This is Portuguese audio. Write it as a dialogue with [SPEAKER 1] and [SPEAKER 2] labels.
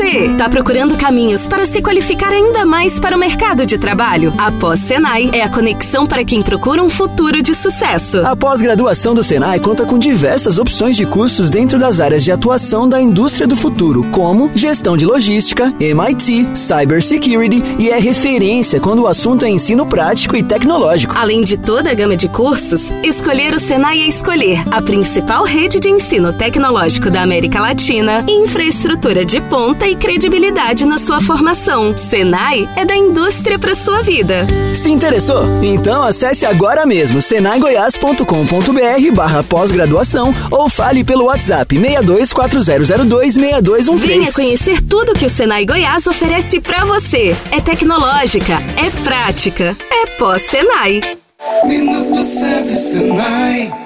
[SPEAKER 1] você. Tá procurando caminhos para se qualificar ainda mais para o mercado de trabalho? A Pós-Senai é a conexão para quem procura um futuro de sucesso.
[SPEAKER 2] A pós-graduação do Senai conta com diversas opções de cursos dentro das áreas de atuação da indústria do futuro, como gestão de logística, MIT, cybersecurity e é referência quando o assunto é ensino prático e tecnológico.
[SPEAKER 1] Além de toda a gama de cursos, escolher o Senai é escolher a principal rede de ensino tecnológico da América Latina, infraestrutura de ponta e credibilidade na sua formação. Senai é da indústria para sua vida.
[SPEAKER 2] Se interessou? Então acesse agora mesmo senaigoias.com.br barra pós-graduação ou fale pelo WhatsApp 6240026213.
[SPEAKER 1] Venha conhecer tudo que o Senai Goiás oferece para você. É tecnológica, é prática, é pós-Senai.
[SPEAKER 3] Minuto SESI Senai